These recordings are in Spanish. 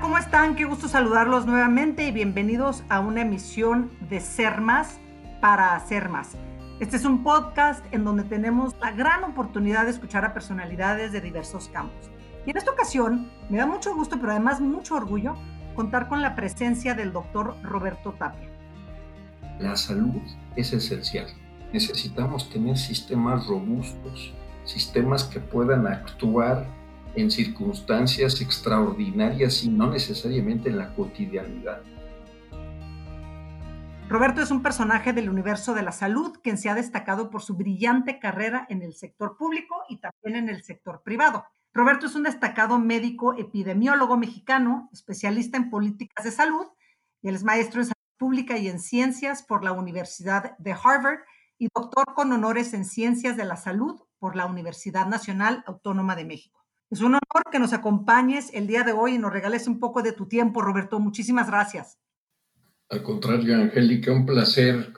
¿cómo están? Qué gusto saludarlos nuevamente y bienvenidos a una emisión de Ser Más para Hacer Más. Este es un podcast en donde tenemos la gran oportunidad de escuchar a personalidades de diversos campos. Y en esta ocasión me da mucho gusto, pero además mucho orgullo, contar con la presencia del doctor Roberto Tapia. La salud es esencial. Necesitamos tener sistemas robustos, sistemas que puedan actuar en circunstancias extraordinarias y no necesariamente en la cotidianidad. Roberto es un personaje del universo de la salud quien se ha destacado por su brillante carrera en el sector público y también en el sector privado. Roberto es un destacado médico epidemiólogo mexicano, especialista en políticas de salud, y él es maestro en salud pública y en ciencias por la Universidad de Harvard y doctor con honores en ciencias de la salud por la Universidad Nacional Autónoma de México. Es un honor que nos acompañes el día de hoy y nos regales un poco de tu tiempo, Roberto. Muchísimas gracias. Al contrario, Angélica, un placer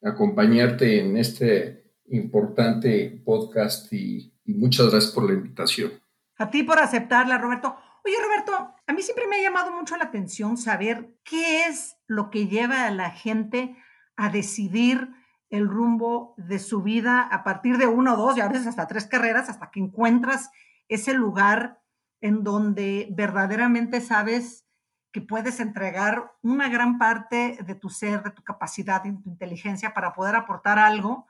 acompañarte en este importante podcast y, muchas gracias por la invitación. A ti por aceptarla, Roberto. Oye, Roberto, a mí siempre me ha llamado mucho la atención saber qué es lo que lleva a la gente a decidir el rumbo de su vida a partir de una o dos y a veces hasta tres carreras hasta que encuentras ese lugar en donde verdaderamente sabes que puedes entregar una gran parte de tu ser, de tu capacidad y tu inteligencia para poder aportar algo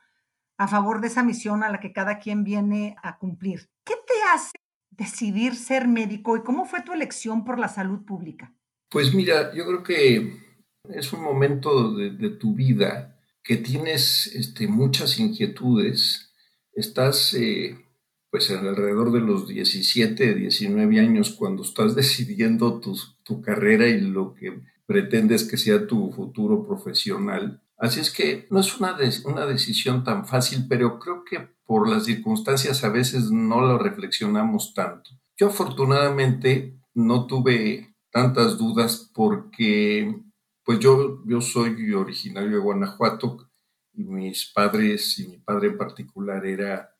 a favor de esa misión a la que cada quien viene a cumplir. ¿Qué te hace decidir ser médico y cómo fue tu elección por la salud pública? Pues mira, yo creo que es un momento de, tu vida que tienes este, muchas inquietudes, estás eh, pues alrededor de los 17, 19 años, cuando estás decidiendo tu, tu carrera y lo que pretendes que sea tu futuro profesional. Así es que no es una, una decisión tan fácil, pero creo que por las circunstancias a veces no lo reflexionamos tanto. Yo afortunadamente no tuve tantas dudas porque pues yo, yo soy originario de Guanajuato y mis padres y mi padre en particular era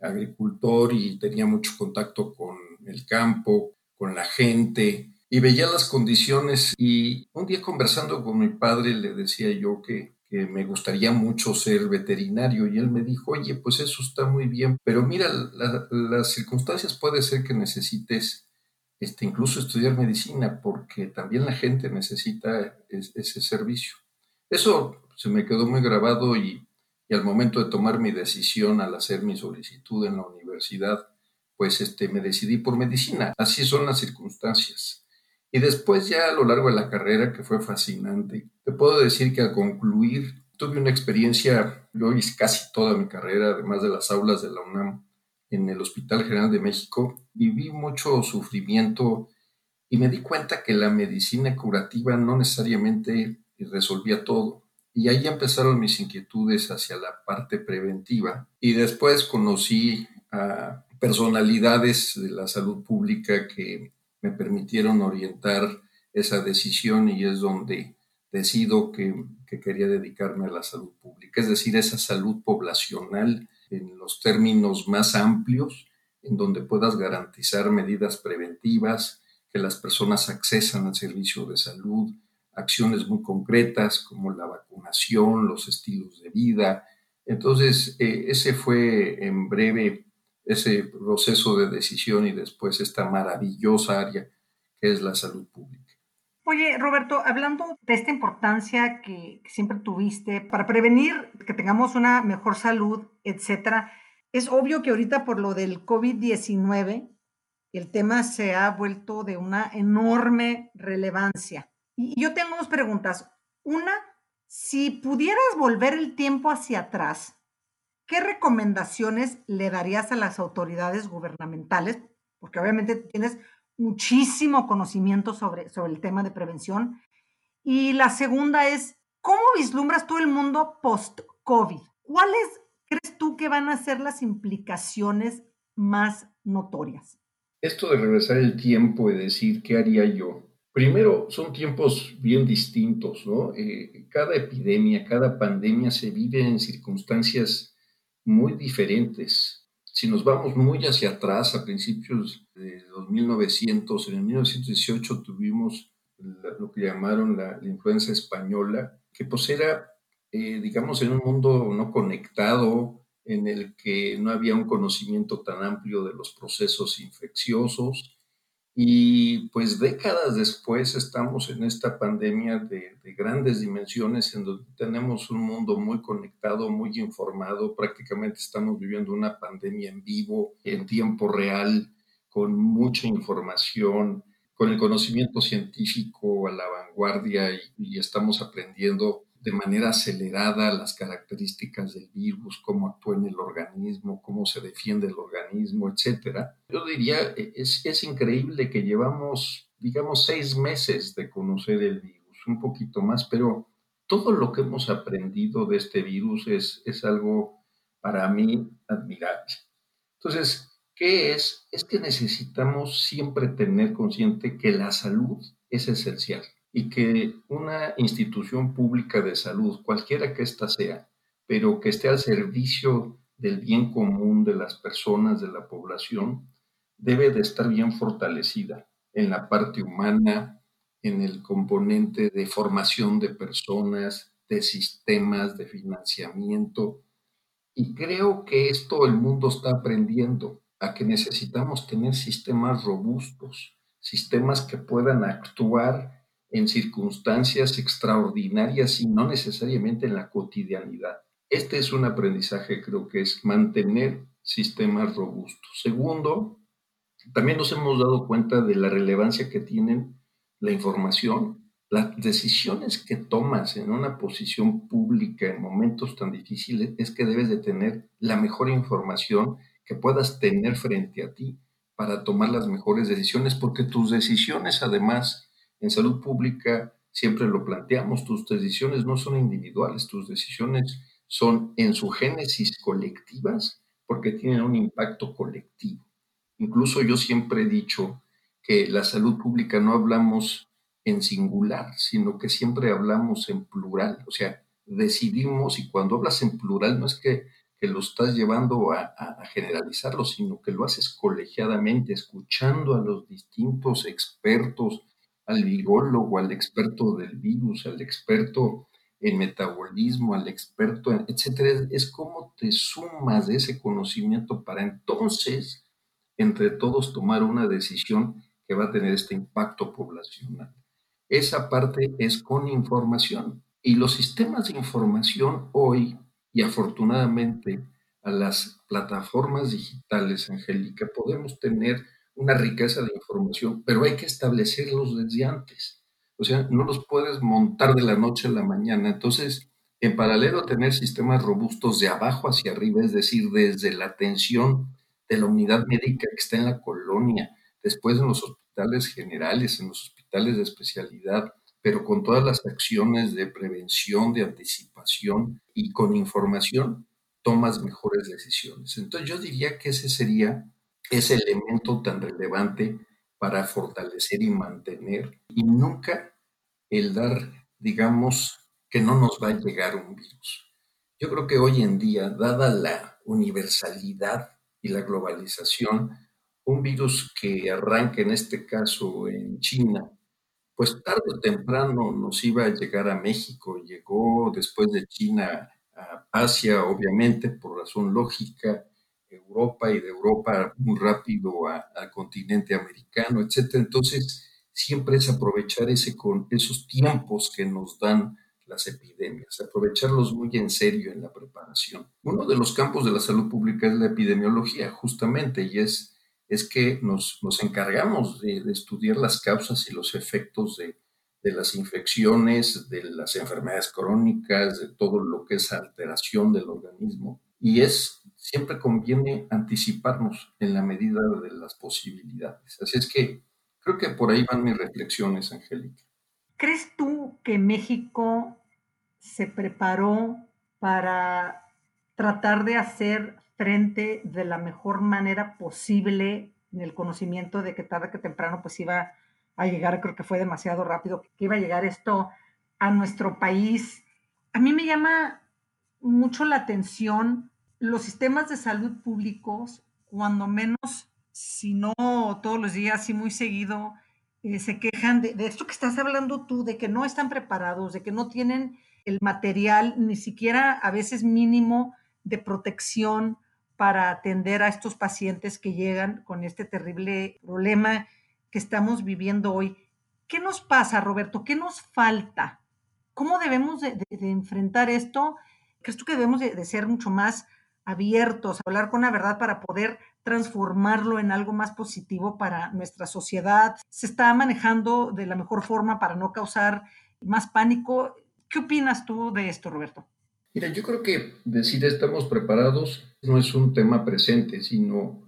agricultor y tenía mucho contacto con el campo, con la gente y veía las condiciones y un día conversando con mi padre le decía yo que, me gustaría mucho ser veterinario y él me dijo, oye, pues eso está muy bien, pero mira, las circunstancias puede ser que necesites este, incluso estudiar medicina porque también la gente necesita ese servicio. Eso se me quedó muy grabado y y al momento de tomar mi decisión al hacer mi solicitud en la universidad, pues este, me decidí por medicina. Así son las circunstancias. Y después ya a lo largo de la carrera, que fue fascinante, te puedo decir que al concluir tuve una experiencia, yo hice casi toda mi carrera, además de las aulas de la UNAM, en el Hospital General de México, viví mucho sufrimiento y me di cuenta que la medicina curativa no necesariamente resolvía todo. Y ahí empezaron mis inquietudes hacia la parte preventiva. Y después conocí a personalidades de la salud pública que me permitieron orientar esa decisión y es donde decido que, que, quería dedicarme a la salud pública, es decir, esa salud poblacional en los términos más amplios, en donde puedas garantizar medidas preventivas, que las personas accesan al servicio de salud, acciones muy concretas como la vacunación, los estilos de vida. Entonces, eh, ese fue en breve ese proceso de decisión y después esta maravillosa área que es la salud pública. Oye, Roberto, hablando de esta importancia que, siempre tuviste para prevenir que tengamos una mejor salud, etcétera, es obvio que ahorita por lo del COVID-19 el tema se ha vuelto de una enorme relevancia. Yo tengo dos preguntas. Una, si pudieras volver el tiempo hacia atrás, ¿qué recomendaciones le darías a las autoridades gubernamentales? Porque obviamente tienes muchísimo conocimiento sobre, sobre el tema de prevención. Y la segunda es, ¿cómo vislumbras tú el mundo post-COVID? ¿Cuáles crees tú que van a ser las implicaciones más notorias? Esto de regresar el tiempo y decir qué haría yo, Primero, son tiempos bien distintos, ¿no? Eh, cada epidemia, cada pandemia se vive en circunstancias muy diferentes. Si nos vamos muy hacia atrás, a principios de los 1900, en el 1918 tuvimos lo que llamaron la, influenza española, que pues era, eh, digamos, en un mundo no conectado, en el que no había un conocimiento tan amplio de los procesos infecciosos. Y pues décadas después estamos en esta pandemia de, de, grandes dimensiones en donde tenemos un mundo muy conectado, muy informado, prácticamente estamos viviendo una pandemia en vivo, en tiempo real, con mucha información, con el conocimiento científico a la vanguardia y, estamos aprendiendo de manera acelerada las características del virus, cómo actúa en el organismo, cómo se defiende el organismo, etc. Yo diría, e, es, es increíble que llevamos, digamos, seis meses de conocer el virus, un poquito más, pero todo lo que hemos aprendido de este virus es, es algo para mí admirable. Entonces, ¿Qué es? Es que necesitamos siempre tener consciente que la salud es esencial y que una institución pública de salud, cualquiera que ésta sea, pero que esté al servicio del bien común de las personas, de la población, debe de estar bien fortalecida en la parte humana, en el componente de formación de personas, de sistemas, de financiamiento. Y creo que esto el mundo está aprendiendo a que necesitamos tener sistemas robustos, sistemas que puedan actuar en circunstancias extraordinarias y no necesariamente en la cotidianidad. Este es un aprendizaje, creo que es mantener sistemas robustos. Segundo, también nos hemos dado cuenta de la relevancia que tienen la información, las decisiones que tomas en una posición pública en momentos tan difíciles es que debes de tener la mejor información que puedas tener frente a ti para tomar las mejores decisiones, porque tus decisiones, además, en salud pública, siempre lo planteamos, tus decisiones no son individuales, tus decisiones son en su génesis colectivas, porque tienen un impacto colectivo. Incluso yo siempre he dicho que la salud pública no hablamos en singular, sino que siempre hablamos en plural, o sea, decidimos y cuando hablas en plural no es que lo estás llevando a, generalizarlo, sino que lo haces colegiadamente, escuchando a los distintos expertos, al virólogo, al experto del virus, al experto en metabolismo, al experto en, etcétera. Es como te sumas de ese conocimiento para entonces, entre todos, tomar una decisión que va a tener este impacto poblacional. Esa parte es con información. Y los sistemas de información hoy y afortunadamente a las plataformas digitales, Angélica, podemos tener una riqueza de información, pero hay que establecerlos desde antes. O sea, no los puedes montar de la noche a la mañana. Entonces, en paralelo a tener sistemas robustos de abajo hacia arriba, es decir, desde la atención de la unidad médica que está en la colonia, después en los hospitales generales, en los hospitales de especialidad, pero con todas las acciones de prevención, de anticipación y con información, tomas mejores decisiones. Entonces yo diría que ese sería ese elemento tan relevante para fortalecer y mantener y nunca el dar, digamos, que no nos va a llegar un virus. Yo creo que hoy en día, dada la universalidad y la globalización, un virus que arranca en este caso en China pues tarde o temprano nos iba a llegar a México. Llegó después de China a Asia, obviamente, por razón lógica, Europa y de Europa muy rápido al continente americano, etc. Entonces, siempre es aprovechar ese, con esos tiempos que nos dan las epidemias, aprovecharlos muy en serio en la preparación. Uno de los campos de la salud pública es la epidemiología, justamente, y es es que nos, encargamos de, estudiar las causas y los efectos de, las infecciones, de las enfermedades crónicas, de todo lo que es alteración del organismo. Y es, siempre conviene anticiparnos en la medida de las posibilidades. Así es que creo que por ahí van mis reflexiones, Angélica. ¿Crees tú que México se preparó para tratar de hacer frente de la mejor manera posible en el conocimiento de que tarde que temprano pues iba a llegar, creo que fue demasiado rápido, que iba a llegar esto a nuestro país. A mí me llama mucho la atención los sistemas de salud públicos cuando menos, si no todos los días, y muy seguido, eh, se quejan de, esto que estás hablando tú, de que no están preparados, de que no tienen el material, ni siquiera a veces mínimo de protección para atender a estos pacientes que llegan con este terrible problema que estamos viviendo hoy. ¿Qué nos pasa, Roberto? ¿Qué nos falta? ¿Cómo debemos de, enfrentar esto? ¿Crees tú que debemos de, de ser mucho más abiertos, hablar con la verdad para poder transformarlo en algo más positivo para nuestra sociedad. Se está manejando de la mejor forma para no causar más pánico. ¿Qué opinas tú de esto, Roberto? Mira, yo creo que decir estamos preparados no es un tema presente, sino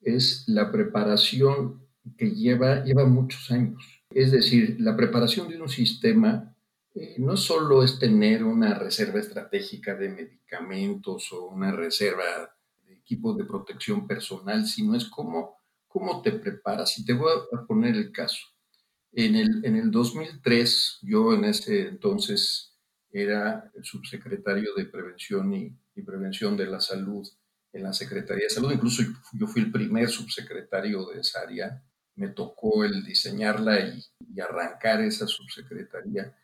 es la preparación que lleva, lleva muchos años. Es decir, la preparación de un sistema eh, no solo es tener una reserva estratégica de medicamentos o una reserva de equipos de protección personal, sino es cómo, cómo te preparas. Y te voy a poner el caso. En el, en el 2003, yo en ese entonces era subsecretario de Prevención y, Prevención de la Salud en la Secretaría de Salud. Incluso yo fui el primer subsecretario de esa área. Me tocó el diseñarla y arrancar esa subsecretaría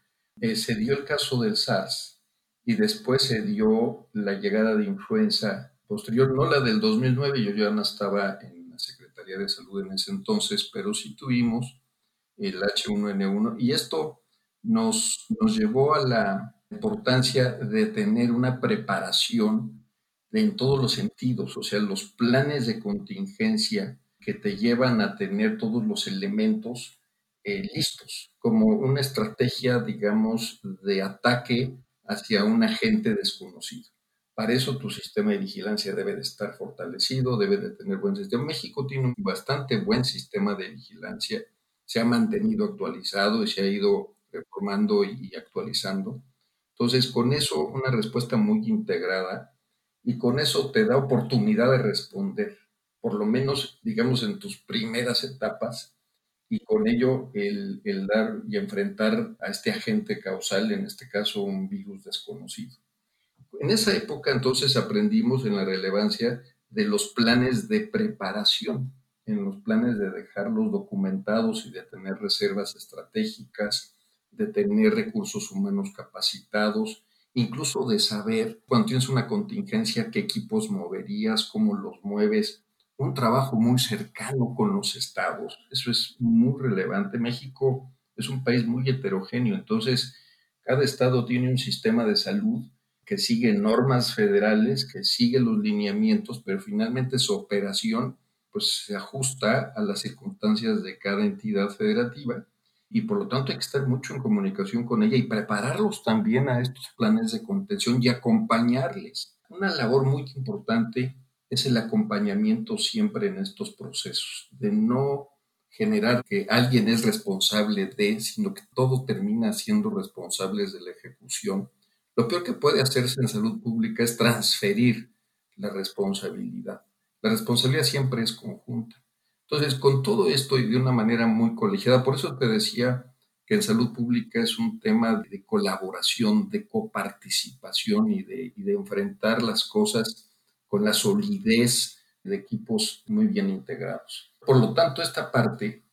eh, se dio el caso del SARS y después se dio la llegada de influenza posterior, no la del 2009, yo ya no estaba en la Secretaría de Salud en ese entonces, pero sí tuvimos el H1N1 y esto nos, nos llevó a la importancia de tener una preparación en todos los sentidos, o sea, los planes de contingencia que te llevan a tener todos los elementos eh, listos, como una estrategia, digamos, de ataque hacia un agente desconocido. Para eso tu sistema de vigilancia debe de estar fortalecido, debe de tener buen sistema. México tiene un bastante buen sistema de vigilancia, se ha mantenido actualizado y se ha ido reformando y actualizando. Entonces, con eso, una respuesta muy integrada y con eso te da oportunidad de responder, por lo menos, digamos, en tus primeras etapas, y con ello el, dar y enfrentar a este agente causal, en este caso un virus desconocido. En esa época entonces aprendimos en la relevancia de los planes de preparación, en los planes de dejarlos documentados y de tener reservas estratégicas, de tener recursos humanos capacitados, incluso de saber cuando tienes una contingencia, qué equipos moverías, cómo los mueves, un trabajo muy cercano con los estados. Eso es muy relevante. México es un país muy heterogéneo, entonces cada estado tiene un sistema de salud que sigue normas federales, que sigue los lineamientos, pero finalmente su operación pues se ajusta a las circunstancias de cada entidad federativa y por lo tanto hay que estar mucho en comunicación con ella y prepararlos también a estos planes de contención y acompañarles. Una labor muy importante es el acompañamiento siempre en estos procesos, de no generar que alguien es responsable de, sino que todo termina siendo responsables de la ejecución. Lo peor que puede hacerse en salud pública es transferir la responsabilidad. La responsabilidad siempre es conjunta. Entonces, con todo esto y de una manera muy colegiada, por eso te decía que en salud pública es un tema de colaboración, de coparticipación y de, y de enfrentar las cosas con la solidez de equipos muy bien integrados. Por lo tanto, esta parte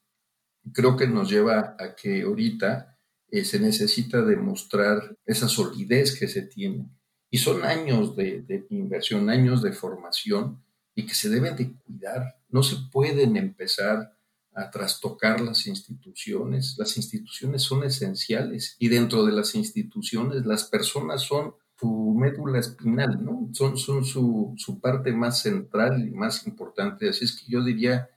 creo que nos lleva a que ahorita eh, se necesita demostrar esa solidez que se tiene. Y son años de, de, inversión, años de formación y que se deben de cuidar. No se pueden empezar a trastocar las instituciones. Las instituciones son esenciales y dentro de las instituciones las personas son su médula espinal, ¿no? Son, son su, su, parte más central y más importante. Así es que yo diría,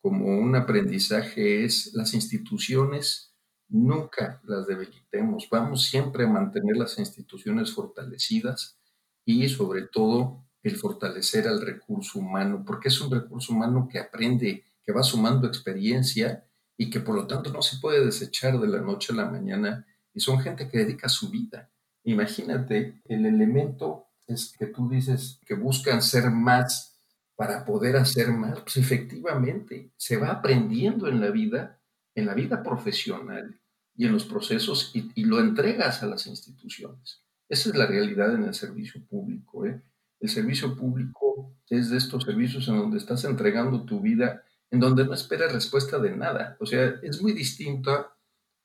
como un aprendizaje, es las instituciones nunca las debilitemos. Vamos siempre a mantener las instituciones fortalecidas y sobre todo el fortalecer al recurso humano, porque es un recurso humano que aprende, que va sumando experiencia y que por lo tanto no se puede desechar de la noche a la mañana y son gente que dedica su vida Imagínate, el elemento es que tú dices que buscan ser más para poder hacer más, pues efectivamente se va aprendiendo en la vida, en la vida profesional y en los procesos y, lo entregas a las instituciones. Esa es la realidad en el servicio público. ¿eh? El servicio público es de estos servicios en donde estás entregando tu vida, en donde no esperas respuesta de nada. O sea, es muy distinta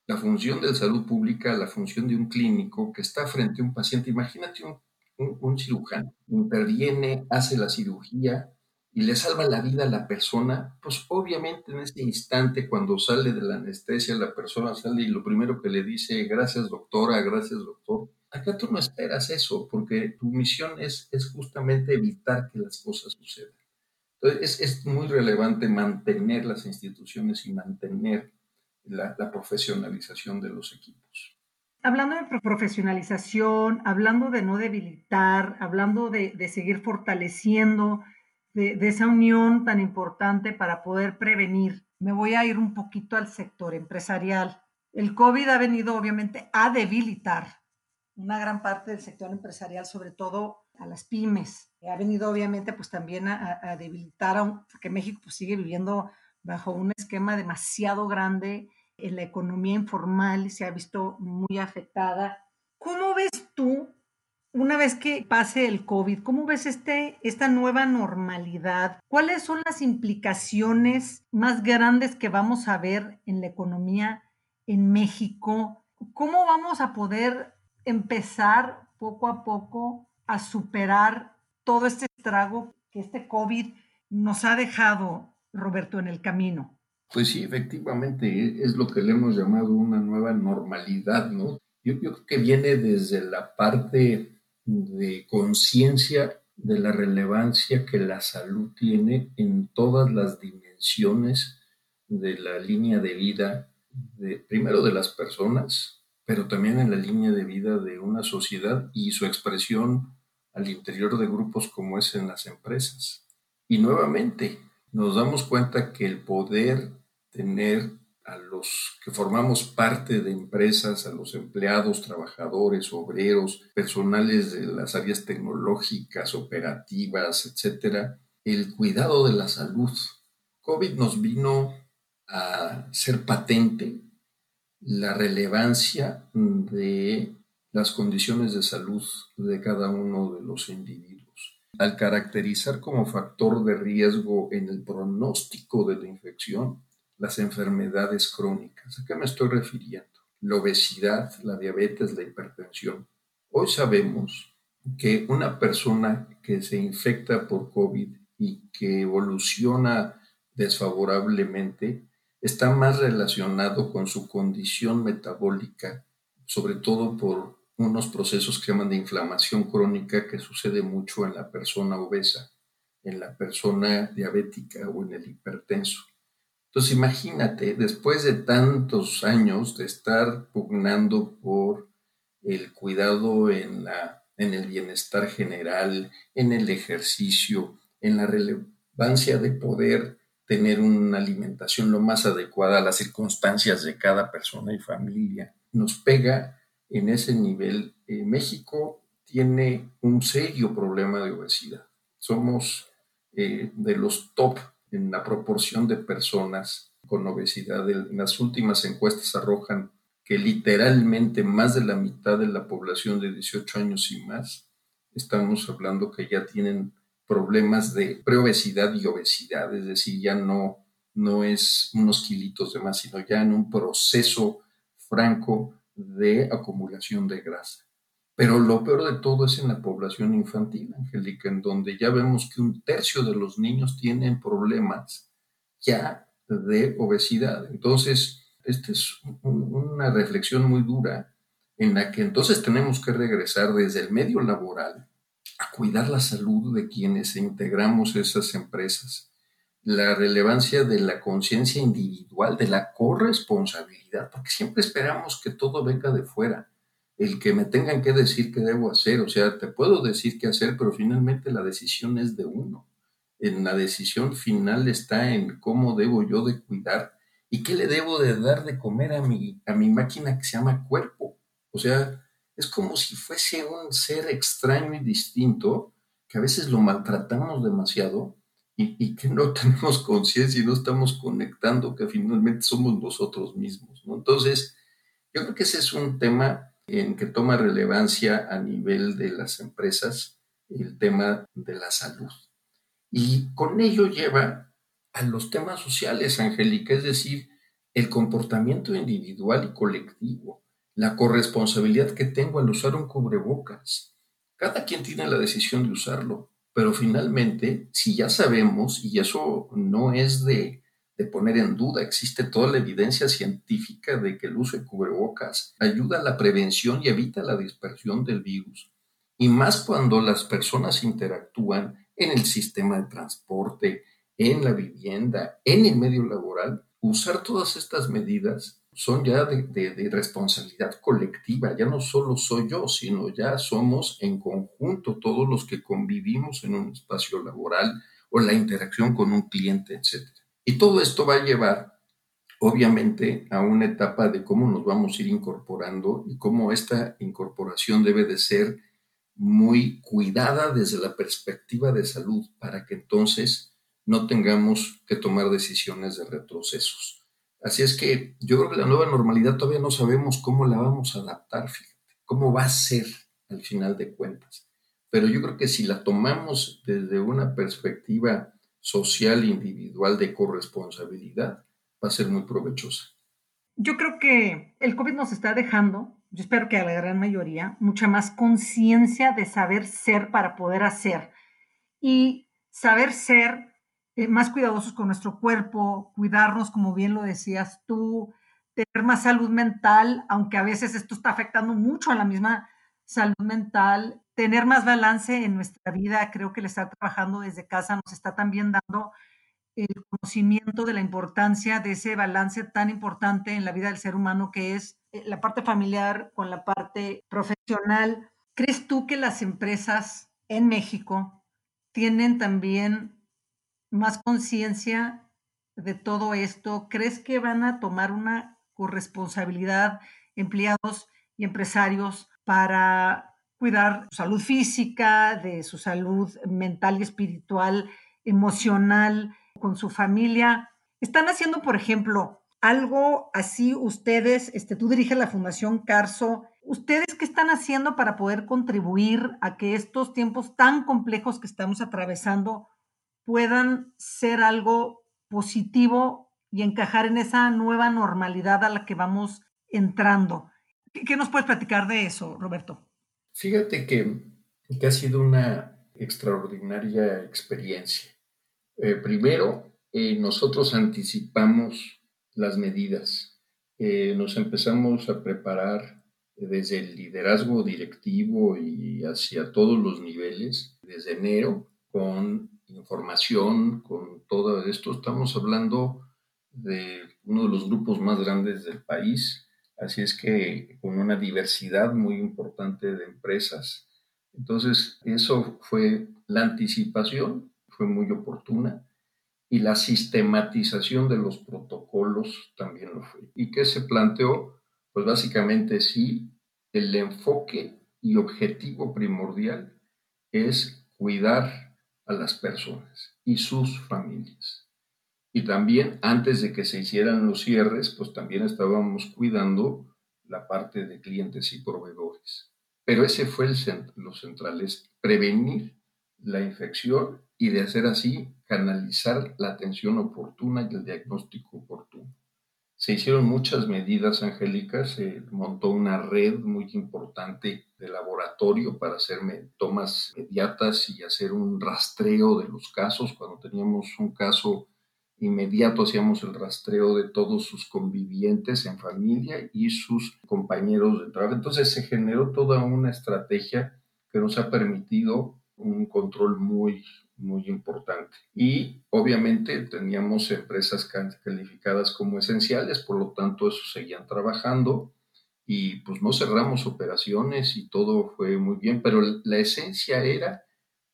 la función de salud pública la función de un clínico que está frente a un paciente. Imagínate un, un cirujano, interviene, hace la cirugía, y le salva la vida a la persona, pues obviamente en ese instante cuando sale de la anestesia la persona sale y lo primero que le dice, gracias doctora, gracias doctor. Acá tú no esperas eso porque tu misión es, es justamente evitar que las cosas sucedan. Entonces es, es muy relevante mantener las instituciones y mantener la, la profesionalización de los equipos. Hablando de profesionalización, hablando de no debilitar, hablando de, de seguir fortaleciendo de, esa unión tan importante para poder prevenir. Me voy a ir un poquito al sector empresarial. El COVID ha venido obviamente a debilitar una gran parte del sector empresarial, sobre todo a las pymes. Ha venido obviamente pues también a, debilitar, porque México pues, sigue viviendo bajo un esquema demasiado grande en la economía informal se ha visto muy afectada. ¿Cómo ves tú una vez que pase el COVID, ¿cómo ves este, esta nueva normalidad? ¿Cuáles son las implicaciones más grandes que vamos a ver en la economía en México? ¿Cómo vamos a poder empezar poco a poco a superar todo este estrago que este COVID nos ha dejado, Roberto, en el camino? Pues sí, efectivamente, es lo que le hemos llamado una nueva normalidad, ¿no? Yo, yo creo que viene desde la parte de conciencia de la relevancia que la salud tiene en todas las dimensiones de la línea de vida, de, primero de las personas, pero también en la línea de vida de una sociedad y su expresión al interior de grupos como es en las empresas. Y nuevamente nos damos cuenta que el poder tener a los que formamos parte de empresas, a los empleados, trabajadores, obreros, personales de las áreas tecnológicas, operativas, etcétera, el cuidado de la salud. COVID nos vino a ser patente la relevancia de las condiciones de salud de cada uno de los individuos. Al caracterizar como factor de riesgo en el pronóstico de la infección, las enfermedades crónicas. ¿A qué me estoy refiriendo? La obesidad, la diabetes, la hipertensión. Hoy sabemos que una persona que se infecta por COVID y que evoluciona desfavorablemente está más relacionado con su condición metabólica, sobre todo por unos procesos que llaman de inflamación crónica que sucede mucho en la persona obesa, en la persona diabética o en el hipertenso. Entonces imagínate, después de tantos años de estar pugnando por el cuidado en, la, en el bienestar general, en el ejercicio, en la relevancia de poder tener una alimentación lo más adecuada a las circunstancias de cada persona y familia, nos pega en ese nivel. Eh, México tiene un serio problema de obesidad. Somos eh, de los top en la proporción de personas con obesidad. En las últimas encuestas arrojan que literalmente más de la mitad de la población de 18 años y más, estamos hablando que ya tienen problemas de preobesidad y obesidad, es decir, ya no, no es unos kilitos de más, sino ya en un proceso franco de acumulación de grasa. Pero lo peor de todo es en la población infantil, Angélica, en donde ya vemos que un tercio de los niños tienen problemas ya de obesidad. Entonces, esta es una reflexión muy dura en la que entonces tenemos que regresar desde el medio laboral a cuidar la salud de quienes integramos esas empresas, la relevancia de la conciencia individual, de la corresponsabilidad, porque siempre esperamos que todo venga de fuera el que me tengan que decir qué debo hacer. O sea, te puedo decir qué hacer, pero finalmente la decisión es de uno. En la decisión final está en cómo debo yo de cuidar y qué le debo de dar de comer a mi, a mi máquina que se llama cuerpo. O sea, es como si fuese un ser extraño y distinto que a veces lo maltratamos demasiado y, que no tenemos conciencia y no estamos conectando que finalmente somos nosotros mismos. Entonces, yo creo que ese es un tema en que toma relevancia a nivel de las empresas el tema de la salud. Y con ello lleva a los temas sociales, Angélica, es decir, el comportamiento individual y colectivo, la corresponsabilidad que tengo al usar un cubrebocas. Cada quien tiene la decisión de usarlo, pero finalmente, si ya sabemos, y eso no es de, de poner en duda, existe toda la evidencia científica de que el uso de cubrebocas ayuda a la prevención y evita la dispersión del virus, y más cuando las personas interactúan en el sistema de transporte, en la vivienda, en el medio laboral, usar todas estas medidas son ya de, responsabilidad colectiva, ya no solo soy yo, sino ya somos en conjunto todos los que convivimos en un espacio laboral o la interacción con un cliente, etc. Y todo esto va a llevar, obviamente, a una etapa de cómo nos vamos a ir incorporando y cómo esta incorporación debe de ser muy cuidada desde la perspectiva de salud para que entonces no tengamos que tomar decisiones de retrocesos. Así es que yo creo que la nueva normalidad todavía no sabemos cómo la vamos a adaptar, fíjate, cómo va a ser al final de cuentas. Pero yo creo que si la tomamos desde una perspectiva social, individual, de corresponsabilidad, va a ser muy provechosa. Yo creo que el COVID nos está dejando yo espero que a la gran mayoría, mucha más conciencia de saber ser para poder hacer y saber ser eh, más cuidadosos con nuestro cuerpo, cuidarnos, como bien lo decías tú, tener más salud mental, aunque a veces esto está afectando mucho a la misma salud mental, tener más balance en nuestra vida, creo que le está trabajando desde casa nos está también dando el conocimiento de la importancia de ese balance tan importante en la vida del ser humano que es eh, la parte familiar con la parte profesional. ¿Crees tú que las empresas en México tienen también más conciencia de todo esto? ¿Crees que van a tomar una corresponsabilidad empleados y empresarios para cuidar su salud física, de su salud mental y espiritual, emocional, con su familia. Están haciendo, por ejemplo, algo así ustedes, este, tú diriges la Fundación Carso, ¿ustedes qué están haciendo para poder contribuir a que estos tiempos tan complejos que estamos atravesando puedan ser algo positivo y encajar en esa nueva normalidad a la que vamos entrando? ¿Qué, nos puedes platicar de eso, Roberto? Fíjate que, que ha sido una extraordinaria experiencia. Eh, primero, eh, nosotros anticipamos las medidas. Eh, nos empezamos a preparar desde el liderazgo directivo y hacia todos los niveles, desde enero, con información, con todo esto. Estamos hablando de uno de los grupos más grandes del país, así es que con una diversidad muy importante de empresas. Entonces, eso fue la anticipación fue muy oportuna y la sistematización de los protocolos también lo fue. ¿Y qué se planteó? Pues básicamente sí, el enfoque y objetivo primordial es cuidar a las personas y sus familias. Y también antes de que se hicieran los cierres, pues también estábamos cuidando la parte de clientes y proveedores. Pero ese fue el lo central, es prevenir la infección y de hacer así canalizar la atención oportuna y el diagnóstico oportuno. Se hicieron muchas medidas, angélicas, se montó una red muy importante de laboratorio para hacer tomas inmediatas y hacer un rastreo de los casos. Cuando teníamos un caso inmediato hacíamos el rastreo de todos sus convivientes en familia y sus compañeros de trabajo. Entonces se generó toda una estrategia que nos ha permitido un control muy, muy importante. Y obviamente teníamos empresas calificadas como esenciales, por lo tanto eso seguían trabajando y pues no cerramos operaciones y todo fue muy bien, pero la esencia era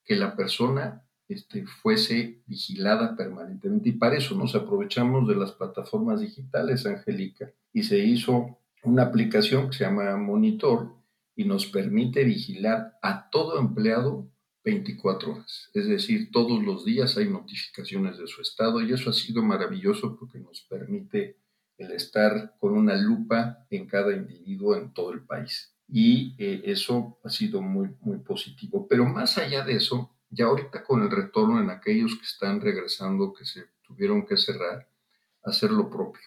que la persona este, fuese vigilada permanentemente y para eso nos aprovechamos de las plataformas digitales, Angélica, y se hizo una aplicación que se llama Monitor y nos permite vigilar a todo empleado 24 horas. Es decir, todos los días hay notificaciones de su estado y eso ha sido maravilloso porque nos permite el estar con una lupa en cada individuo en todo el país. y eh, eso ha sido muy, muy positivo. Pero más allá de eso, ya ahorita con el retorno en aquellos que están regresando, que se tuvieron que cerrar, hacer lo propio.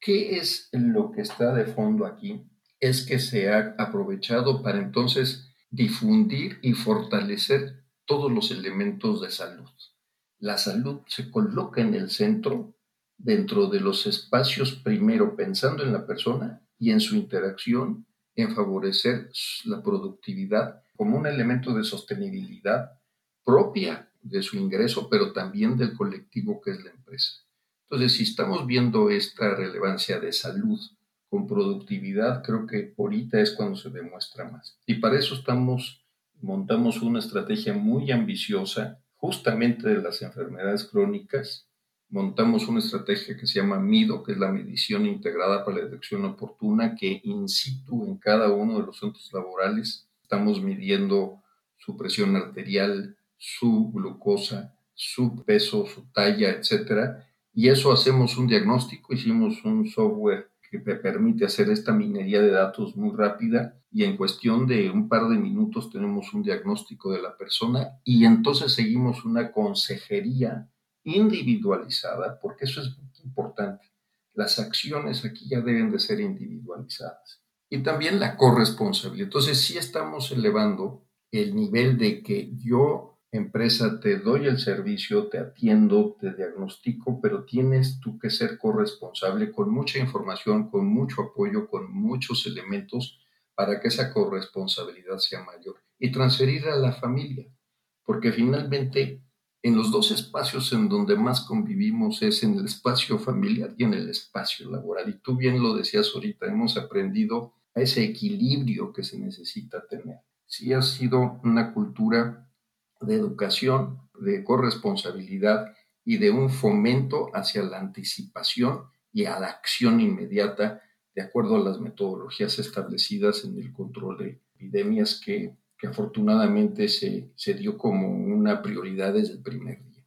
¿Qué es lo que está de fondo aquí? Es que se ha aprovechado para entonces difundir y fortalecer todos los elementos de salud. La salud se coloca en el centro dentro de los espacios, primero pensando en la persona y en su interacción en favorecer la productividad como un elemento de sostenibilidad propia de su ingreso, pero también del colectivo que es la empresa. Entonces, si estamos viendo esta relevancia de salud con productividad, creo que ahorita es cuando se demuestra más. Y para eso estamos, montamos una estrategia muy ambiciosa, justamente de las enfermedades crónicas. Montamos una estrategia que se llama MIDO, que es la medición integrada para la detección oportuna, que in situ en cada uno de los centros laborales estamos midiendo su presión arterial, su glucosa, su peso, su talla, etcétera. Y eso hacemos un diagnóstico, hicimos un software que te permite hacer esta minería de datos muy rápida y en cuestión de un par de minutos tenemos un diagnóstico de la persona y entonces seguimos una consejería individualizada, porque eso es muy importante. Las acciones aquí ya deben de ser individualizadas. Y también la corresponsabilidad. Entonces sí estamos elevando el nivel de que yo empresa, te doy el servicio, te atiendo, te diagnostico, pero tienes tú que ser corresponsable con mucha información, con mucho apoyo, con muchos elementos para que esa corresponsabilidad sea mayor y transferir a la familia, porque finalmente en los dos espacios en donde más convivimos es en el espacio familiar y en el espacio laboral. Y tú bien lo decías ahorita, hemos aprendido a ese equilibrio que se necesita tener. Sí ha sido una cultura de educación, de corresponsabilidad y de un fomento hacia la anticipación y a la acción inmediata de acuerdo a las metodologías establecidas en el control de epidemias que, afortunadamente se, se, dio como una prioridad desde el primer día.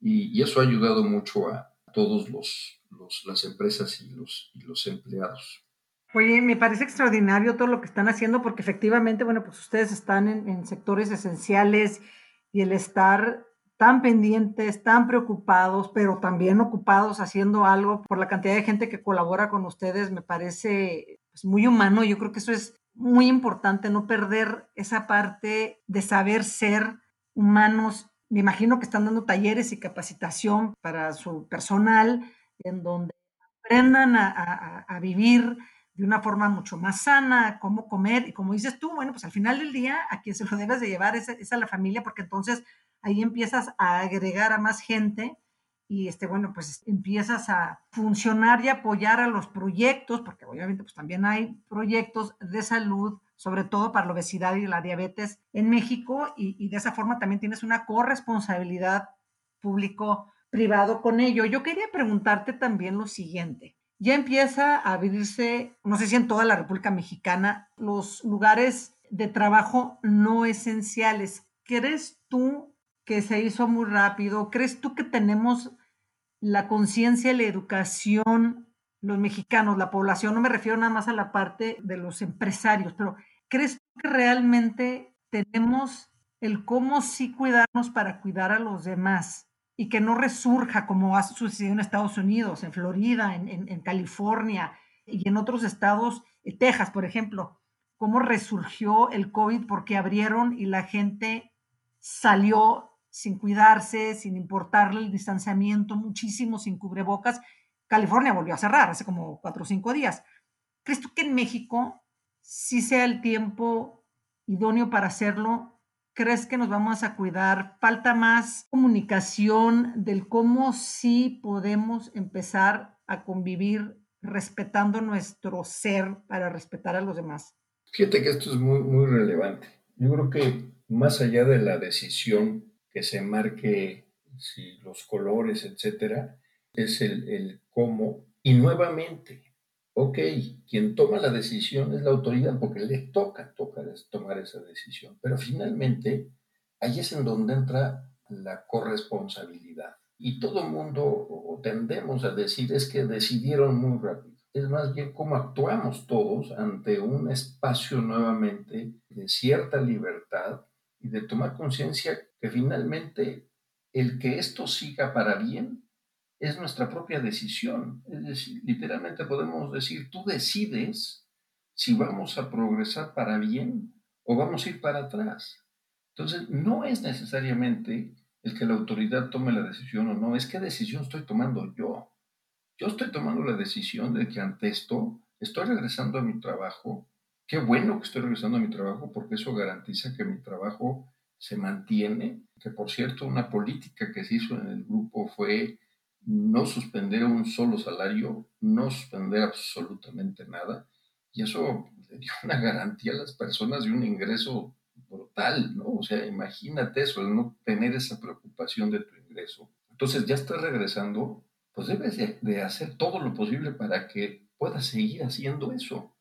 Y, eso ha ayudado mucho a todos los, las empresas y los, y los empleados. Oye, me parece extraordinario todo lo que están haciendo porque efectivamente, bueno, pues ustedes están en, en sectores esenciales y el estar tan pendientes, tan preocupados, pero también ocupados haciendo algo por la cantidad de gente que colabora con ustedes, me parece pues, muy humano. Yo creo que eso es muy importante, no perder esa parte de saber ser humanos. Me imagino que están dando talleres y capacitación para su personal, en donde aprendan a, a vivir de una forma mucho más sana, cómo comer, y como dices tú, bueno, pues al final del día a quien se lo debes de llevar es, a la familia, porque entonces ahí empiezas a agregar a más gente y este, bueno, pues empiezas a funcionar y apoyar a los proyectos, porque obviamente pues también hay proyectos de salud, sobre todo para la obesidad y la diabetes en México, y, de esa forma también tienes una corresponsabilidad público-privado con ello. Yo quería preguntarte también lo siguiente ya empieza a abrirse, no sé si en toda la República Mexicana, los lugares de trabajo no esenciales. ¿Crees tú que se hizo muy rápido? ¿Crees tú que tenemos la conciencia y la educación, los mexicanos, la población? No me refiero nada más a la parte de los empresarios, pero ¿crees tú que realmente tenemos el cómo sí cuidarnos para cuidar a los demás? Y que no resurja como ha sucedido en Estados Unidos, en Florida, en, California y en otros estados, eh, Texas, por ejemplo, cómo resurgió el COVID porque abrieron y la gente salió sin cuidarse, sin importarle el distanciamiento, muchísimo sin cubrebocas. California volvió a cerrar hace como cuatro o cinco días. ¿Crees tú que en México sí sea el tiempo idóneo para hacerlo crees que nos vamos a cuidar? ¿Falta más comunicación del cómo sí podemos empezar a convivir respetando nuestro ser para respetar a los demás? Fíjate que esto es muy, muy relevante. Yo creo que más allá de la decisión que se marque si los colores, etcétera, es el, el cómo. Y nuevamente, ok, quien toma la decisión es la autoridad porque le toca, tomar esa decisión, pero finalmente ahí es en donde entra la corresponsabilidad. Y todo mundo tendemos a decir es que decidieron muy rápido. es más bien cómo actuamos todos ante un espacio nuevamente de cierta libertad y de tomar conciencia que finalmente el que esto siga para bien es nuestra propia decisión. Es decir, literalmente podemos decir, tú decides si vamos a progresar para bien o vamos a ir para atrás. Entonces, no es necesariamente el que la autoridad tome la decisión o no, es qué decisión estoy tomando yo. Yo estoy tomando la decisión de que ante esto estoy regresando a mi trabajo. Qué bueno que estoy regresando a mi trabajo porque eso garantiza que mi trabajo se mantiene. Que por cierto, una política que se hizo en el grupo fue no suspender un solo salario, no suspender absolutamente nada. Y eso le dio una garantía a las personas de un ingreso brutal, ¿no? O sea, imagínate eso, el no tener esa preocupación de tu ingreso. Entonces ya estás regresando, pues debes de, hacer todo lo posible para que puedas seguir haciendo eso.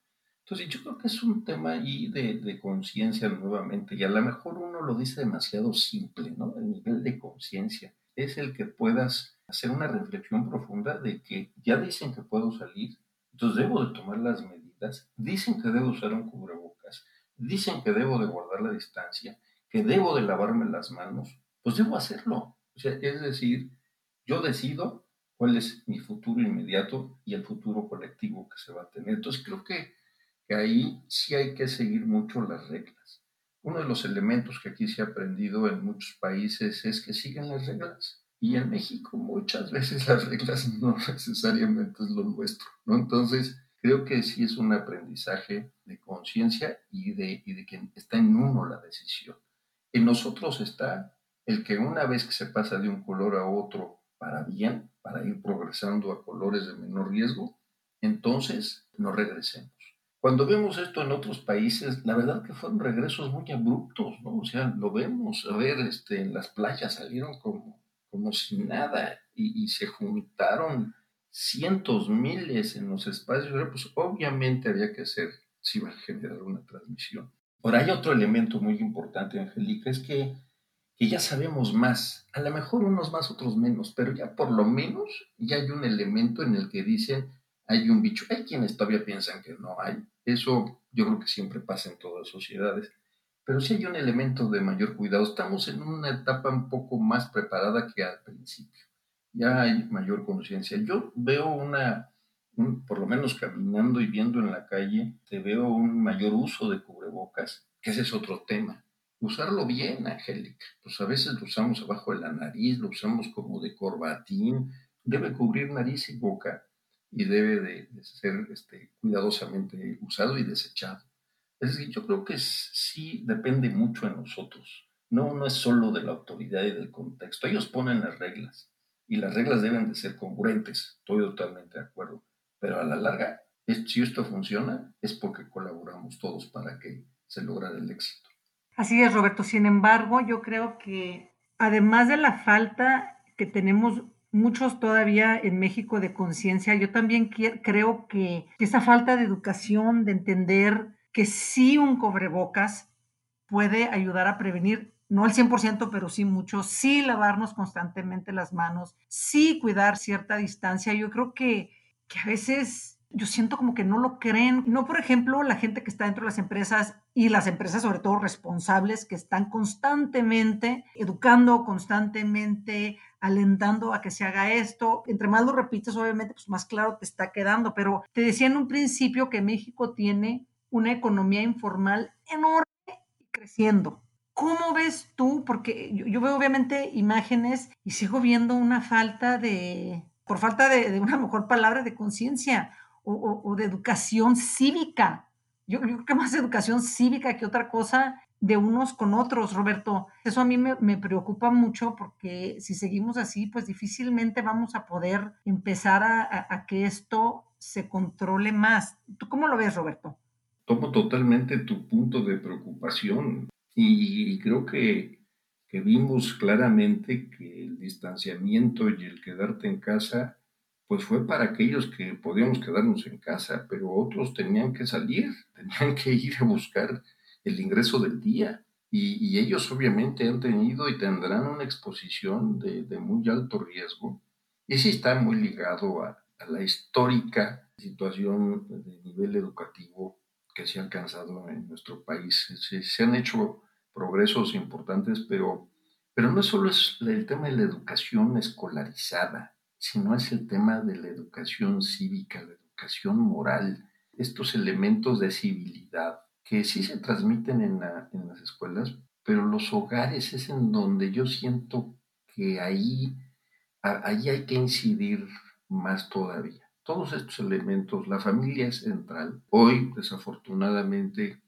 Entonces yo creo que es un tema ahí de, de conciencia nuevamente, y a lo mejor uno lo dice demasiado simple, ¿no? El nivel de conciencia es el que puedas hacer una reflexión profunda de que ya dicen que puedo salir, entonces debo de tomar las medidas, dicen que debo usar un cubrebocas, dicen que debo de guardar la distancia, que debo de lavarme las manos, pues debo hacerlo. O sea, es decir, yo decido cuál es mi futuro inmediato y el futuro colectivo que se va a tener. Entonces creo que, que ahí sí hay que seguir mucho las reglas. Uno de los elementos que aquí se ha aprendido en muchos países es que siguen las reglas. Y en México muchas veces las reglas no necesariamente es lo nuestro. Entonces, creo que sí es un aprendizaje de conciencia y de, y de que está en uno la decisión. En nosotros está el que una vez que se pasa de un color a otro para bien, para ir progresando a colores de menor riesgo, entonces no regresemos. Cuando vemos esto en otros países, la verdad que fueron regresos muy abruptos, ¿no? O sea, lo vemos, a ver, este, en las playas salieron como, como si nada y, y se juntaron cientos, miles en los espacios, pues obviamente había que ser, si iba a generar una transmisión. Ahora hay otro elemento muy importante, Angélica, es que, que ya sabemos más, a lo mejor unos más, otros menos, pero ya por lo menos ya hay un elemento en el que dicen, hay un bicho, hay quienes todavía piensan que no hay, eso yo creo que siempre pasa en todas sociedades, pero sí hay un elemento de mayor cuidado, estamos en una etapa un poco más preparada que al principio ya hay mayor conciencia. Yo veo una, por lo menos caminando y viendo en la calle, te veo un mayor uso de cubrebocas, que ese es otro tema. Usarlo bien, Angélica. Pues a veces lo usamos abajo de la nariz, lo usamos como de corbatín, debe cubrir nariz y boca y debe de, ser este, cuidadosamente usado y desechado. Es decir, yo creo que sí depende mucho de nosotros. No, no es solo de la autoridad y del contexto. Ellos ponen las reglas y las reglas deben de ser congruentes, estoy totalmente de acuerdo, pero a la larga, si esto funciona, es porque colaboramos todos para que se logre el éxito. Así es, Roberto. Sin embargo, yo creo que además de la falta que tenemos muchos todavía en México de conciencia, yo también creo que esa falta de educación, de entender que sí un cobrebocas puede ayudar a prevenir no al 100%, pero sí mucho, sí lavarnos constantemente las manos, sí cuidar cierta distancia. Yo creo que, que a veces yo siento como que no lo creen. No, por ejemplo, la gente que está dentro de las empresas y las empresas sobre todo responsables que están constantemente educando, constantemente alentando a que se haga esto. Entre más lo repites, obviamente, pues más claro te está quedando. Pero te decía en un principio que México tiene una economía informal enorme y creciendo. ¿Cómo ves tú? Porque yo, veo obviamente imágenes y sigo viendo una falta de, por falta de, una mejor palabra, de conciencia o, de educación cívica. Yo, creo que más educación cívica que otra cosa de unos con otros, Roberto. Eso a mí me, preocupa mucho porque si seguimos así, pues difícilmente vamos a poder empezar a, que esto se controle más. ¿Tú cómo lo ves, Roberto? Tomo totalmente tu punto de preocupación. Y creo que, vimos claramente que el distanciamiento y el quedarte en casa, pues fue para aquellos que podíamos quedarnos en casa, pero otros tenían que salir, tenían que ir a buscar el ingreso del día. Y, ellos obviamente han tenido y tendrán una exposición de, muy alto riesgo. Y sí está muy ligado a, la histórica situación de nivel educativo que se ha alcanzado en nuestro país. Se, han hecho progresos importantes, pero, pero no solo es el tema de la educación escolarizada, sino es el tema de la educación cívica, la educación moral, estos elementos de civilidad que sí se transmiten en, las escuelas, pero los hogares es en donde yo siento que ahí, ahí hay que incidir más todavía todos estos elementos, la familia es central. Hoy, desafortunadamente,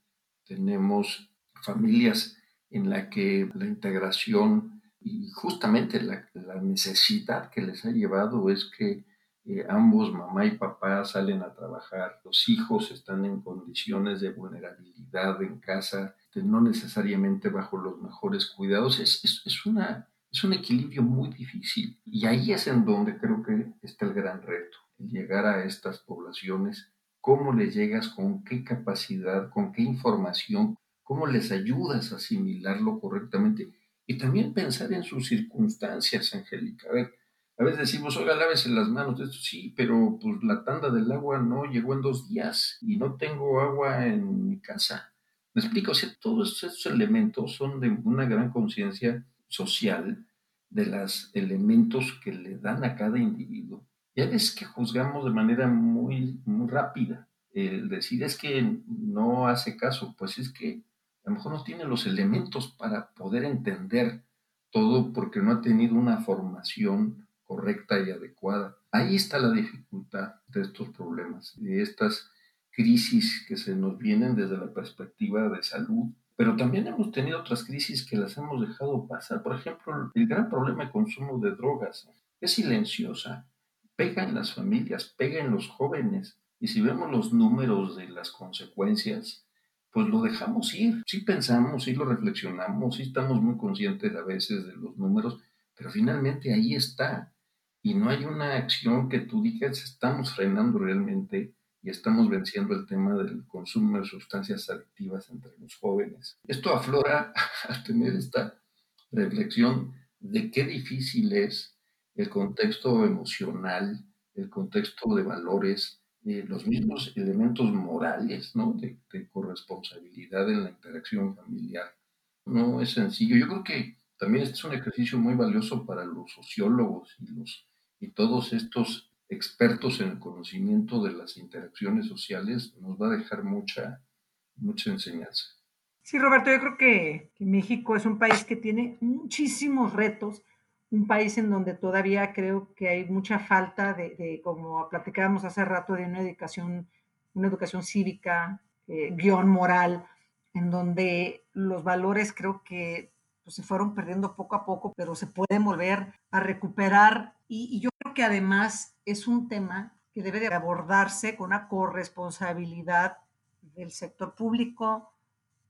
tenemos familias en la que la integración y justamente la, necesidad que les ha llevado es que eh, ambos, mamá y papá, salen a trabajar, los hijos están en condiciones de vulnerabilidad en casa, no necesariamente bajo los mejores cuidados, es, es, una, es un equilibrio muy difícil. Y ahí es en donde creo que está el gran reto llegar a estas poblaciones, cómo les llegas, con qué capacidad, con qué información, cómo les ayudas a asimilarlo correctamente y también pensar en sus circunstancias, Angélica. A ver, a veces decimos, oiga, lávese las manos, esto sí, pero pues la tanda del agua no llegó en dos días y no tengo agua en mi casa. Me explico, o sea, todos estos elementos son de una gran conciencia social de los elementos que le dan a cada individuo ya ves que juzgamos de manera muy, muy rápida. El decir es que no hace caso, pues es que a lo mejor no tiene los elementos para poder entender todo porque no ha tenido una formación correcta y adecuada. Ahí está la dificultad de estos problemas, de estas crisis que se nos vienen desde la perspectiva de salud, pero también hemos tenido otras crisis que las hemos dejado pasar. Por ejemplo, el gran problema de consumo de drogas es silenciosa pega en las familias, pega en los jóvenes. Y si vemos los números de las consecuencias, pues lo dejamos ir. Sí pensamos, sí lo reflexionamos, sí estamos muy conscientes a veces de los números, pero finalmente ahí está. Y no hay una acción que tú digas, estamos frenando realmente y estamos venciendo el tema del consumo de sustancias adictivas entre los jóvenes. Esto aflora a tener esta reflexión de qué difícil es el contexto emocional, el contexto de valores, eh, los mismos elementos morales, ¿no? De, corresponsabilidad en la interacción familiar. No es sencillo. Yo creo que también este es un ejercicio muy valioso para los sociólogos y, los, y todos estos expertos en el conocimiento de las interacciones sociales. Nos va a dejar mucha, mucha enseñanza. Sí, Roberto, yo creo que, México es un país que tiene muchísimos retos un país en donde todavía creo que hay mucha falta de, como platicábamos hace rato, de una educación, una educación cívica, eh, guion moral, en donde los valores creo que pues, se fueron perdiendo poco a poco, pero se pueden volver a recuperar. Y, y yo creo que además es un tema que debe de abordarse con una corresponsabilidad del sector público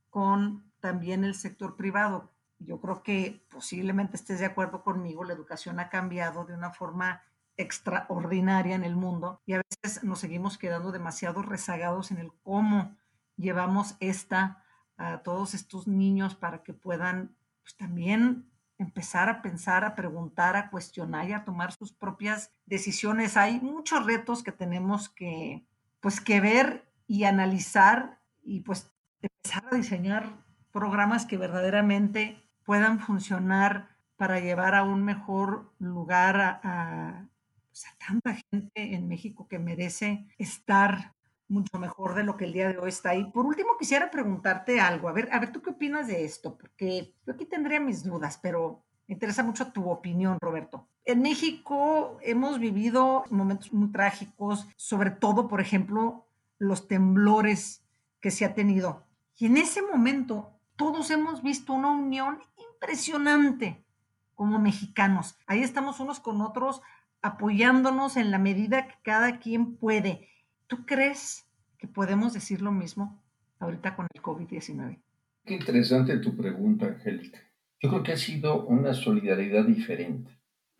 con también el sector privado yo creo que posiblemente estés de acuerdo conmigo, la educación ha cambiado de una forma extraordinaria en el mundo y a veces nos seguimos quedando demasiado rezagados en el cómo llevamos esta a todos estos niños para que puedan pues, también empezar a pensar, a preguntar, a cuestionar y a tomar sus propias decisiones. Hay muchos retos que tenemos que pues que ver y analizar y pues empezar a diseñar programas que verdaderamente puedan funcionar para llevar a un mejor lugar a, pues, tanta gente en México que merece estar mucho mejor de lo que el día de hoy está ahí. Por último, quisiera preguntarte algo. A ver, a ver, ¿tú qué opinas de esto? Porque yo aquí tendría mis dudas, pero me interesa mucho tu opinión, Roberto. En México hemos vivido momentos muy trágicos, sobre todo, por ejemplo, los temblores que se ha tenido. Y en ese momento todos hemos visto una unión impresionante como mexicanos. Ahí estamos unos con otros apoyándonos en la medida que cada quien puede. ¿Tú crees que podemos decir lo mismo ahorita con el COVID-19? Qué interesante tu pregunta, Angélica. Yo creo que ha sido una solidaridad diferente.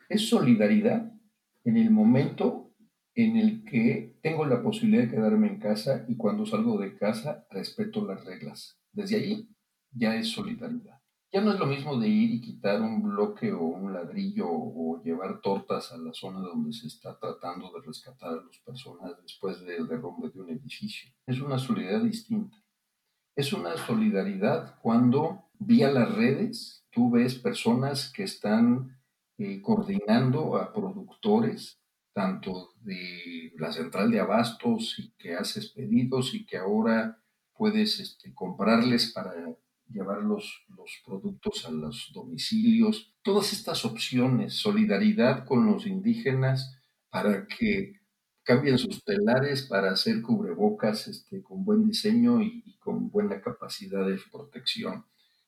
Es solidaridad en el momento en el que tengo la posibilidad de quedarme en casa y cuando salgo de casa respeto las reglas. Desde ahí ya es solidaridad. Ya no es lo mismo de ir y quitar un bloque o un ladrillo o llevar tortas a la zona donde se está tratando de rescatar a las personas después del derrumbe de un edificio. Es una solidaridad distinta. Es una solidaridad cuando vía las redes tú ves personas que están eh, coordinando a productores, tanto de la central de abastos y que haces pedidos y que ahora puedes este, comprarles para llevar los, los productos a los domicilios. Todas estas opciones, solidaridad con los indígenas para que cambien sus telares para hacer cubrebocas este, con buen diseño y, y, con buena capacidad de protección.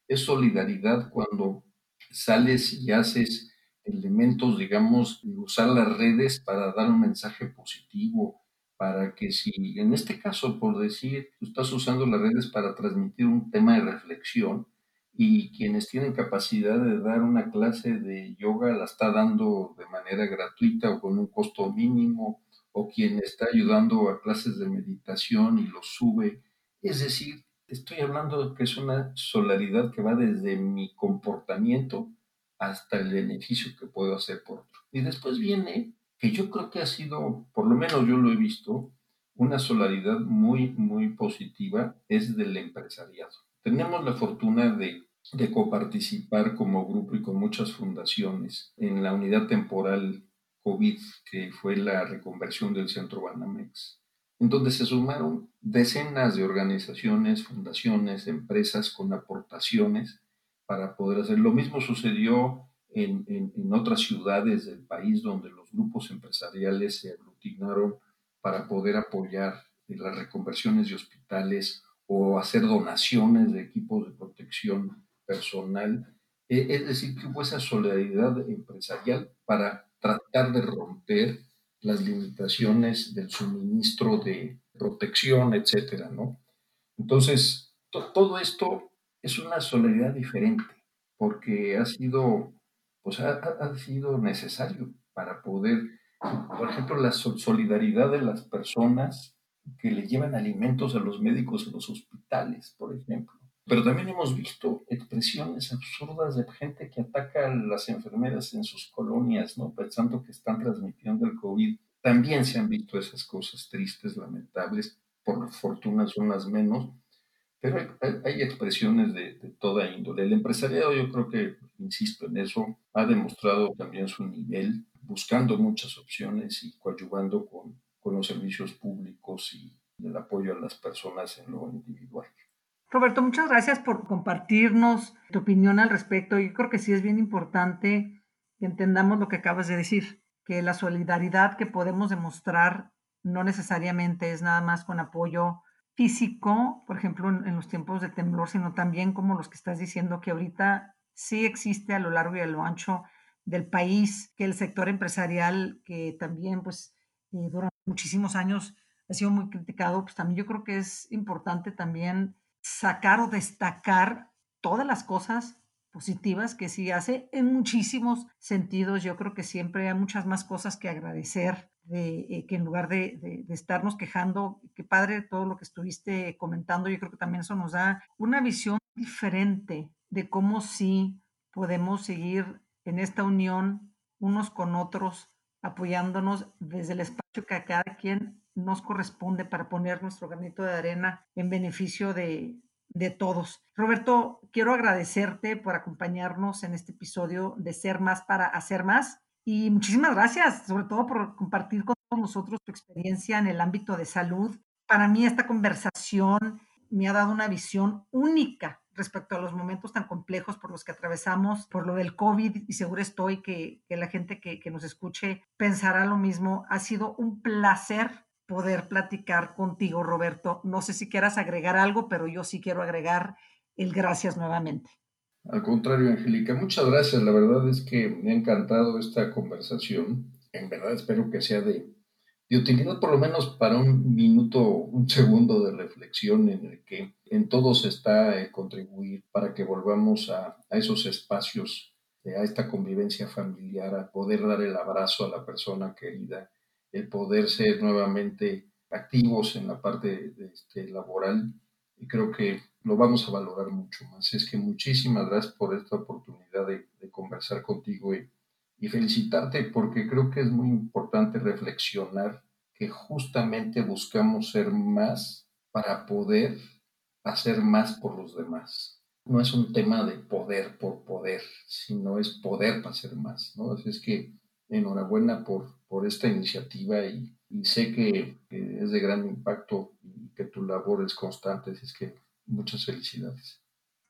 Es solidaridad cuando sales y haces elementos, digamos, de usar las redes para dar un mensaje positivo, para que si, en este caso, por decir, estás usando las redes para transmitir un tema de reflexión y quienes tienen capacidad de dar una clase de yoga la está dando de manera gratuita o con un costo mínimo, o quien está ayudando a clases de meditación y lo sube. Es decir, estoy hablando de que es una solaridad que va desde mi comportamiento hasta el beneficio que puedo hacer por otro. Y después viene, que yo creo que ha sido, por lo menos yo lo he visto, una solaridad muy, muy positiva, es del empresariado. Tenemos la fortuna de, de coparticipar como grupo y con muchas fundaciones en la unidad temporal COVID, que fue la reconversión del centro Banamex, en donde se sumaron decenas de organizaciones, fundaciones, empresas con aportaciones para poder hacer. Lo mismo sucedió en, en, otras ciudades del país donde los grupos empresariales se aglutinaron para poder apoyar las reconversiones de hospitales o hacer donaciones de equipos de protección personal. E, es decir, que hubo esa solidaridad empresarial para tratar de romper las limitaciones del suministro de protección, etcétera, ¿no? Entonces, todo esto es una solidaridad diferente, porque ha sido, pues ha, ha, sido necesario para poder, por ejemplo, la solidaridad de las personas que le llevan alimentos a los médicos en los hospitales, por ejemplo. Pero también hemos visto expresiones absurdas de gente que ataca a las enfermeras en sus colonias, ¿no? Pensando que están transmitiendo el COVID. También se han visto esas cosas tristes, lamentables, por fortuna son las menos, pero hay, expresiones de, toda índole. El empresariado, yo creo que, insisto en eso, ha demostrado también su nivel, buscando muchas opciones y coadyuvando con, con los servicios públicos y el apoyo a las personas en lo individual. Roberto, muchas gracias por compartirnos tu opinión al respecto. Yo creo que sí es bien importante que entendamos lo que acabas de decir, que la solidaridad que podemos demostrar no necesariamente es nada más con apoyo físico, por ejemplo, en, los tiempos de temblor, sino también como los que estás diciendo que ahorita sí existe a lo largo y a lo ancho del país, que el sector empresarial, que también pues eh, durante muchísimos años ha sido muy criticado, pues también yo creo que es importante también sacar o destacar todas las cosas positivas que sí hace en muchísimos sentidos. Yo creo que siempre hay muchas más cosas que agradecer de, eh, que en lugar de, de, estarnos quejando, qué padre todo lo que estuviste comentando, yo creo que también eso nos da una visión diferente de cómo sí podemos seguir en esta unión unos con otros, apoyándonos desde el espacio que a cada quien nos corresponde para poner nuestro granito de arena en beneficio de, de todos. Roberto, quiero agradecerte por acompañarnos en este episodio de Ser Más para Hacer Más. Y muchísimas gracias, sobre todo por compartir con nosotros tu experiencia en el ámbito de salud. Para mí esta conversación me ha dado una visión única respecto a los momentos tan complejos por los que atravesamos, por lo del COVID, y seguro estoy que, la gente que nos escuche pensará lo mismo. Ha sido un placer poder platicar contigo, Roberto. No sé si quieras agregar algo, pero yo sí quiero agregar el gracias nuevamente. Al contrario, Angélica, muchas gracias. La verdad es que me ha encantado esta conversación. En verdad espero que sea de, de utilidad por lo menos para un minuto, un segundo de reflexión en el que en todos está el contribuir para que volvamos a, a esos espacios, a esta convivencia familiar, a poder dar el abrazo a la persona querida, el poder ser nuevamente activos en la parte de, este, laboral. Y creo que lo vamos a valorar mucho más. Es que muchísimas gracias por esta oportunidad de, conversar contigo y, felicitarte porque creo que es muy importante reflexionar que justamente buscamos ser más para poder hacer más por los demás. No es un tema de poder por poder, sino es poder para hacer más. ¿no? Así es que enhorabuena por, por esta iniciativa y, sé que, es de gran impacto y que tu labor es constante. Así es que muchas felicidades.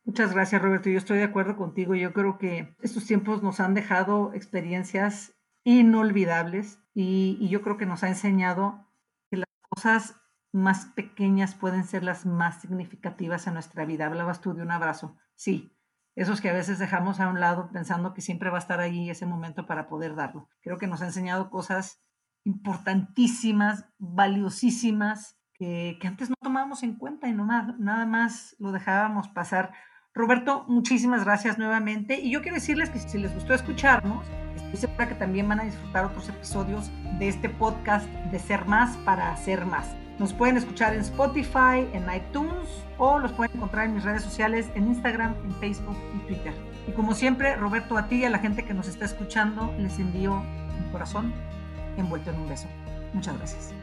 Muchas gracias, Roberto. Yo estoy de acuerdo contigo. Yo creo que estos tiempos nos han dejado experiencias inolvidables y, y yo creo que nos ha enseñado que las cosas más pequeñas pueden ser las más significativas en nuestra vida. Hablabas tú de un abrazo. Sí, esos que a veces dejamos a un lado pensando que siempre va a estar ahí ese momento para poder darlo. Creo que nos ha enseñado cosas importantísimas, valiosísimas, que, antes no tomábamos en cuenta y no nada más lo dejábamos pasar. Roberto, muchísimas gracias nuevamente. Y yo quiero decirles que si les gustó escucharnos, estoy segura que también van a disfrutar otros episodios de este podcast de Ser Más para Hacer Más. Nos pueden escuchar en Spotify, en iTunes o los pueden encontrar en mis redes sociales, en Instagram, en Facebook y Twitter. Y como siempre, Roberto, a ti y a la gente que nos está escuchando, les envío mi corazón envuelto en un beso. Muchas gracias.